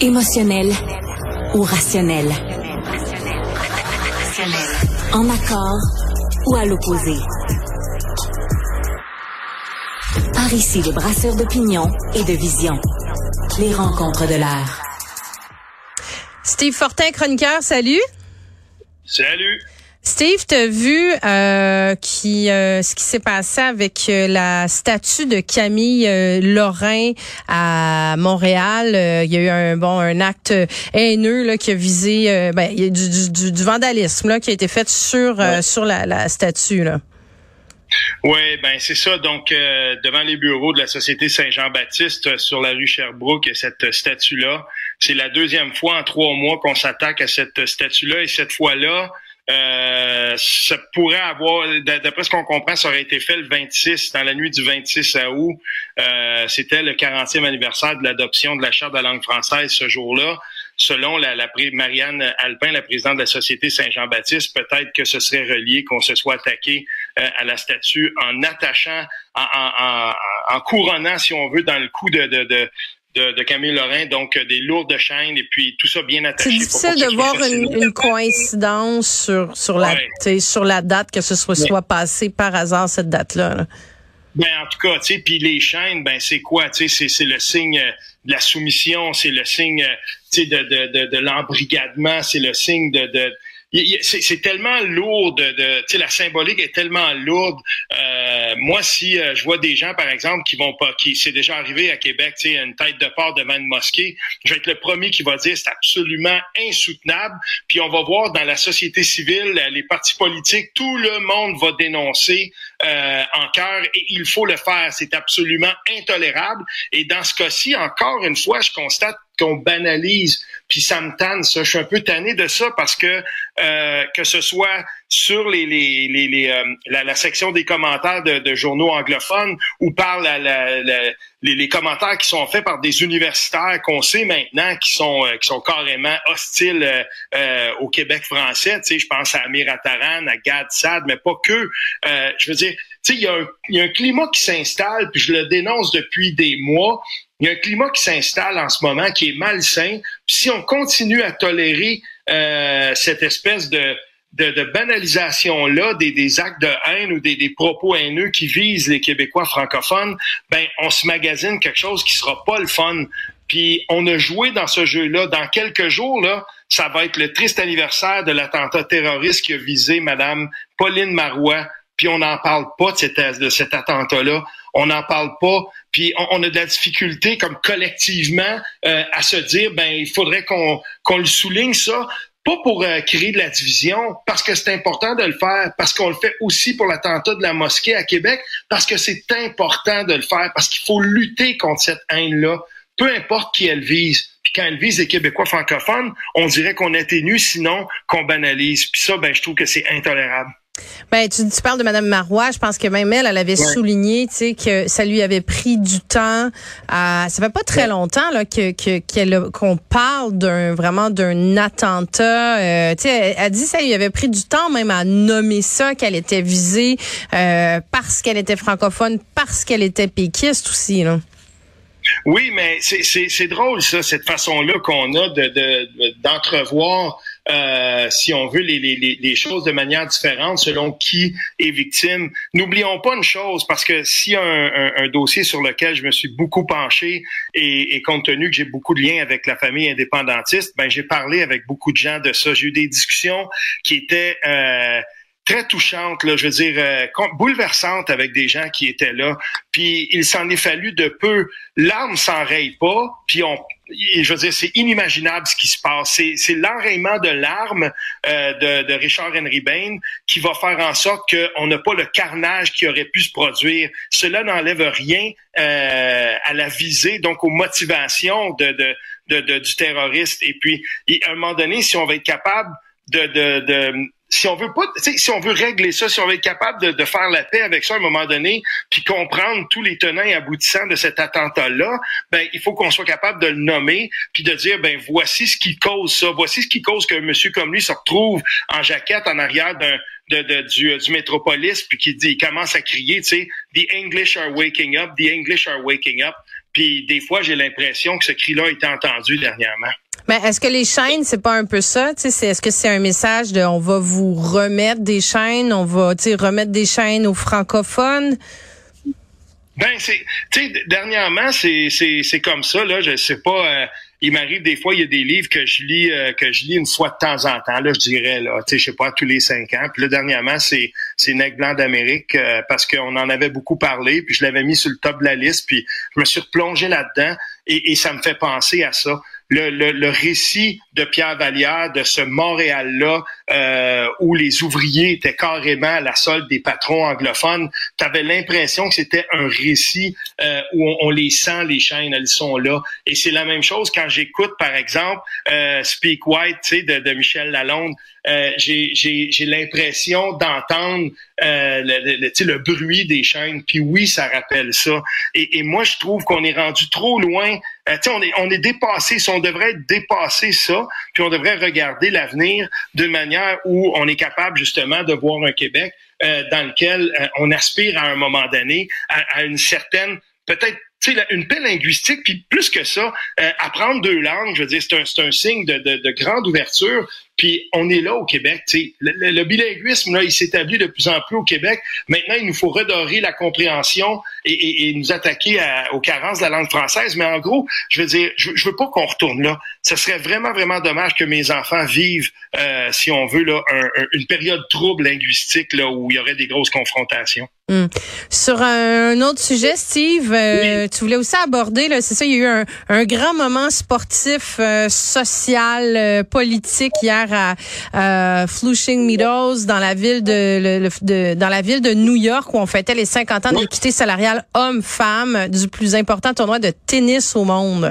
Émotionnel ou rationnel. En accord ou à l'opposé. Par ici, les brasseurs d'opinion et de vision. Les rencontres de l'air. Steve Fortin, chroniqueur, salut. Salut. Steve, t'as vu euh, qui, euh, ce qui s'est passé avec euh, la statue de Camille Lorrain à Montréal? il y a eu un bon un acte haineux là, qui a visé ben, il y a du, du, du, vandalisme là, qui a été fait sur sur la, la statue. Là. Oui, ben c'est ça. Donc, euh, devant les bureaux de la Société Saint-Jean-Baptiste sur la rue Sherbrooke, cette statue-là, c'est la deuxième fois en trois mois qu'on s'attaque à cette statue-là. Et cette fois-là, euh, ça pourrait avoir, d'après ce qu'on comprend, ça aurait été fait le 26, dans la nuit du 26 août. Euh, C'était le 40e anniversaire de l'adoption de la Charte de la langue française ce jour-là. Selon la, la, Marianne Alpin, la présidente de la Société Saint-Jean-Baptiste, peut-être que ce serait relié, qu'on se soit attaqué euh, à la statue en attachant, en, en, en, couronnant, si on veut, dans le cou de, de, de de, Camille Lorrain, donc euh, des lourdes chaînes et puis tout ça bien attaché. C'est difficile de voir une, coïncidence sur sur la sur la date que ce soit soit passé par hasard cette date-là. Ben en tout cas, tu sais, puis les chaînes, ben c'est quoi, tu sais, c'est le signe de la soumission, c'est le signe, tu sais, de de, de, de l'embrigadement, c'est le signe de, de c'est tellement lourd de, tu sais la symbolique est tellement lourde. Euh, moi si euh, je vois des gens par exemple qui vont pas qui c'est déjà arrivé à Québec tu sais une tête de porc devant une mosquée je vais être le premier qui va dire c'est absolument insoutenable. Puis on va voir dans la société civile les partis politiques tout le monde va dénoncer euh, en cœur et il faut le faire. C'est absolument intolérable. Et dans ce cas-ci encore une fois je constate qu'on banalise. Puis ça me tanne, ça. Je suis un peu tanné de ça parce que euh, que ce soit sur les, les, les, les euh, la, la, section des commentaires de, de journaux anglophones ou par la, la, les, les, commentaires qui sont faits par des universitaires qu'on sait maintenant qui sont euh, qui sont carrément hostiles au Québec français. Tu sais, je pense à Amir Attaran, à Gad Sad, mais pas que. je veux dire, il y, a un, climat qui s'installe, puis je le dénonce depuis des mois, il y a un climat qui s'installe en ce moment qui est malsain. Puis si on continue à tolérer euh, cette espèce de, banalisation-là des, des, actes de haine ou des, des, propos haineux qui visent les Québécois francophones, ben on se magasine quelque chose qui sera pas le fun. Puis on a joué dans ce jeu-là. Dans quelques jours, là, ça va être le triste anniversaire de l'attentat terroriste qui a visé Madame Pauline Marois. Puis on n'en parle pas de cet, de cet attentat-là on n'en parle pas, puis on, a de la difficulté comme collectivement euh, à se dire ben il faudrait qu'on le souligne ça pas pour euh, créer de la division, parce que c'est important de le faire, parce qu'on le fait aussi pour l'attentat de la mosquée à Québec, parce que c'est important de le faire, parce qu'il faut lutter contre cette haine-là, peu importe qui elle vise. Puis quand elle vise les Québécois francophones, on dirait qu'on atténue, sinon qu'on banalise. Puis ça, ben, je trouve que c'est intolérable. Ben, tu, tu, parles de Madame Marois. Je pense que même elle, elle avait souligné, tu sais, que ça lui avait pris du temps. À, ça fait pas très longtemps là que qu'on parle d'un vraiment d'un attentat. Euh, tu sais, elle, elle, dit ça lui avait pris du temps même à nommer ça qu'elle était visée euh, parce qu'elle était francophone, parce qu'elle était péquiste aussi là. Oui, mais c'est drôle ça, cette façon-là qu'on a de d'entrevoir euh, si on veut, les, les, les, choses de manière différente selon qui est victime. N'oublions pas une chose, parce que y a un, un, dossier sur lequel je me suis beaucoup penché et, et compte tenu que j'ai beaucoup de liens avec la famille indépendantiste, ben j'ai parlé avec beaucoup de gens de ça. J'ai eu des discussions qui étaient euh, très touchante, là, je veux dire, euh, bouleversante avec des gens qui étaient là. Puis il s'en est fallu de peu. L'arme s'enraye pas, puis on, je veux dire, c'est inimaginable ce qui se passe. C'est l'enrayement de l'arme euh, de, de, Richard Henry Bain qui va faire en sorte qu'on n'a pas le carnage qui aurait pu se produire. Cela n'enlève rien euh, à la visée, donc aux motivations de, de, de, du terroriste. Et puis, à un moment donné, si on va être capable de, de, de si on veut pas, si on veut régler ça, si on veut être capable de, de, faire la paix avec ça à un moment donné, puis comprendre tous les tenants et aboutissants de cet attentat-là, ben il faut qu'on soit capable de le nommer, puis de dire ben voici ce qui cause ça, voici ce qui cause qu'un monsieur comme lui se retrouve en jaquette en arrière d'un de, de, du, du métropolis, puis qui dit, il commence à crier, tu sais, The English are waking up, the English are waking up. Puis des fois, j'ai l'impression que ce cri-là a été entendu dernièrement. Mais est-ce que les chaînes, c'est pas un peu ça? Est-ce que c'est un message de on va vous remettre des chaînes, on va remettre des chaînes aux francophones? Ben, c'est, dernièrement, c'est, c'est, c'est comme ça, là, je sais pas, euh, il m'arrive des fois, il y a des livres que je lis, euh, que je lis une fois de temps en temps, là, je dirais, là, tu sais, je sais pas, tous les cinq ans. Puis là, dernièrement, c'est, c'est Nec Blanc d'Amérique, euh, parce qu'on en avait beaucoup parlé, puis je l'avais mis sur le top de la liste, puis je me suis replongé là-dedans, et ça me fait penser à ça le, le, le, récit de Pierre Vallière de ce Montréal-là euh, où les ouvriers étaient carrément à la solde des patrons anglophones, tu avais l'impression que c'était un récit euh, où on, les sent, les chaînes, elles sont là. Et c'est la même chose quand j'écoute, par exemple, euh, Speak White de, de Michel Lalonde. Euh, j'ai l'impression d'entendre euh, le, le, le, bruit des chaînes. Puis oui, ça rappelle ça. Et, et moi, je trouve qu'on est rendu trop loin. Euh, on, est, dépassé. Si on devrait dépasser ça, puis on devrait regarder l'avenir d'une manière où on est capable justement de voir un Québec euh, dans lequel euh, on aspire à un moment donné à, une certaine peut-être une paix linguistique, puis plus que ça, apprendre deux langues, je veux dire, c'est un, un signe de, grande ouverture. Puis on est là au Québec. Tu sais, le, le, bilinguisme, là, il s'établit de plus en plus au Québec. Maintenant, il nous faut redorer la compréhension et, et, et nous attaquer à, aux carences de la langue française. Mais en gros, je veux dire, je, je veux pas qu'on retourne là. Ce serait vraiment, vraiment dommage que mes enfants vivent, euh, si on veut, là, un, une période trouble linguistique là, où il y aurait des grosses confrontations. Hmm. Sur un autre sujet, Steve, euh, tu voulais aussi aborder, c'est ça, il y a eu un, un grand moment sportif, euh, social, politique hier à Flushing Meadows dans la ville de, de, dans la ville de New York où on fêtait les 50 ans de l'équité salariale homme-femme du plus important tournoi de tennis au monde.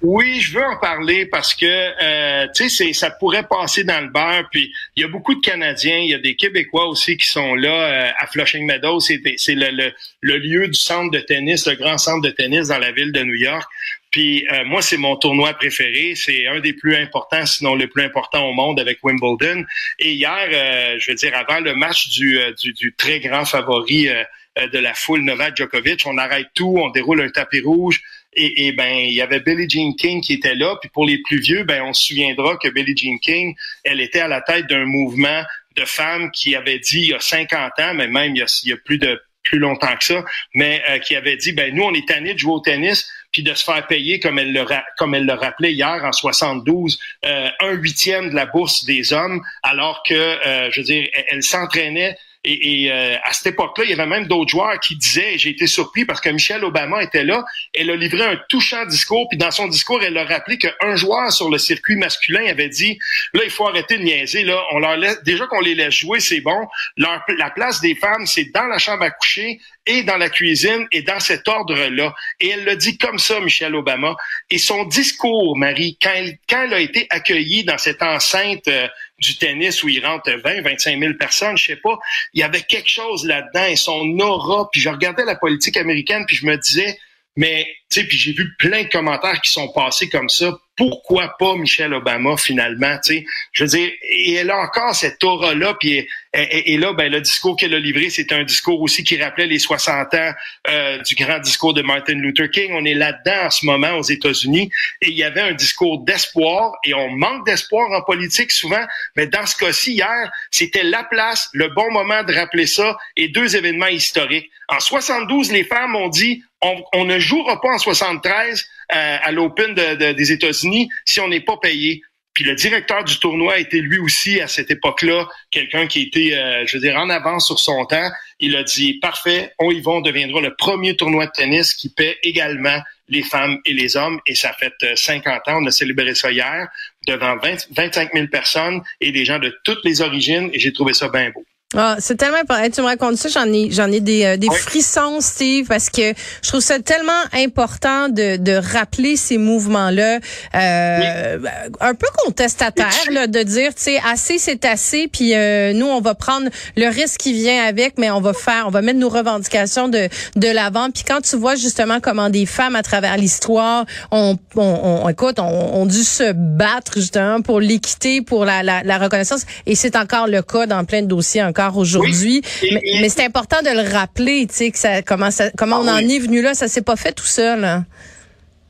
Oui, je veux en parler parce que euh, tu sais, ça pourrait passer dans le beurre. Puis il y a beaucoup de Canadiens, il y a des Québécois aussi qui sont là euh, à Flushing Meadows. C'est le, le, le, lieu du centre de tennis, le grand centre de tennis dans la ville de New York. Puis euh, moi, c'est mon tournoi préféré. C'est un des plus importants, sinon le plus important au monde avec Wimbledon. Et hier, euh, je veux dire, avant le match du, du, du très grand favori de la foule Novak Djokovic, on arrête tout, on déroule un tapis rouge. Et, et, ben, il y avait Billie Jean King qui était là. Puis pour les plus vieux, ben, on se souviendra que Billie Jean King, elle était à la tête d'un mouvement de femmes qui avait dit il y a 50 ans, mais même il y a, plus de plus longtemps que ça, mais euh, qui avait dit ben nous on est tannés de jouer au tennis puis de se faire payer comme elle le comme elle le rappelait hier en 72 euh, un huitième de la bourse des hommes alors que euh, je veux dire elle s'entraînait et, euh, à cette époque-là, il y avait même d'autres joueurs qui disaient, j'ai été surpris parce que Michelle Obama était là, elle a livré un touchant discours, puis dans son discours, elle a rappelé qu'un joueur sur le circuit masculin avait dit, là, il faut arrêter de niaiser, là, on leur laisse, déjà qu'on les laisse jouer, c'est bon, la place des femmes, c'est dans la chambre à coucher et dans la cuisine et dans cet ordre-là. Et elle l'a dit comme ça, Michelle Obama. Et son discours, Marie, quand elle, quand elle a été accueillie dans cette enceinte euh, du tennis où il rentre 20, 25 000 personnes, je sais pas, il y avait quelque chose là-dedans et son aura. Puis je regardais la politique américaine puis je me disais, mais tu sais, puis j'ai vu plein de commentaires qui sont passés comme ça. Pourquoi pas Michelle Obama finalement, tu sais? Je veux dire, et elle a encore cette aura-là, puis et, là, ben, le discours qu'elle a livré, c'est un discours aussi qui rappelait les 60 ans euh, du grand discours de Martin Luther King. On est là-dedans en ce moment aux États-Unis, et il y avait un discours d'espoir, et on manque d'espoir en politique souvent, mais dans ce cas-ci, hier, c'était la place, le bon moment de rappeler ça, et deux événements historiques. En 72, les femmes ont dit, on, ne jouera pas en 73 euh, à l'Open des États-Unis si on n'est pas payé. Puis le directeur du tournoi était lui aussi à cette époque-là quelqu'un qui était, euh, je veux dire, en avance sur son temps. Il a dit parfait, on y va, on deviendra le premier tournoi de tennis qui paie également les femmes et les hommes. Et ça fait 50 euh, ans. On a célébré ça hier devant 20, 25 000 personnes et des gens de toutes les origines. Et j'ai trouvé ça bien beau. Ah, c'est tellement important. Tu me racontes ça, j'en ai j'en ai des, euh, des frissons, Steve, parce que je trouve ça tellement important de, de rappeler ces mouvements-là, euh, un peu contestataire, là, de dire, tu sais, assez c'est assez, puis euh, nous on va prendre le risque qui vient avec, mais on va faire, on va mettre nos revendications de de l'avant. Puis quand tu vois justement comment des femmes à travers l'histoire ont, on, on, écoute, ont dû se battre justement pour l'équité, pour la, la, la reconnaissance, et c'est encore le cas dans plein de dossiers encore aujourd'hui. mais, c'est important de le rappeler, tu sais, que ça, comment, ça, comment ah on en est venu là. Ça s'est pas fait tout seul. Hein.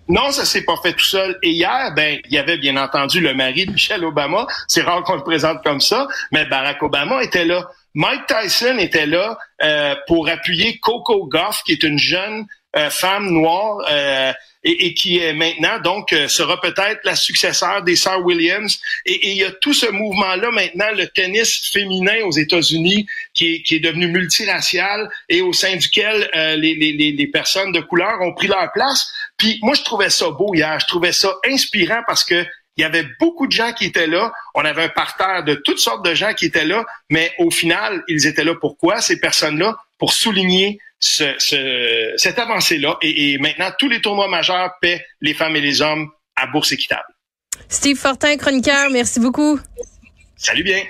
Non, ça s'est pas fait tout seul. Et hier, ben, il y avait bien entendu le mari de Michelle Obama. C'est rare qu'on le présente comme ça, mais Barack Obama était là. Mike Tyson était là euh, pour appuyer Coco Goff, qui est une jeune euh, femme noire euh, et, qui est maintenant donc euh, sera peut-être la successeur des sœurs Williams. Et, il y a tout ce mouvement-là maintenant, le tennis féminin aux États-Unis qui est, qui est devenu multiracial et au sein duquel les, les, les, personnes de couleur ont pris leur place. Puis moi, je trouvais ça beau hier, je trouvais ça inspirant parce que il y avait beaucoup de gens qui étaient là. On avait un parterre de toutes sortes de gens qui étaient là, mais au final, ils étaient là pourquoi ces personnes-là? Pour souligner ce, cette avancée-là. Et, et, maintenant, tous les tournois majeurs paient les femmes et les hommes à bourse équitable. Steve Fortin, chroniqueur, merci beaucoup. Salut bien.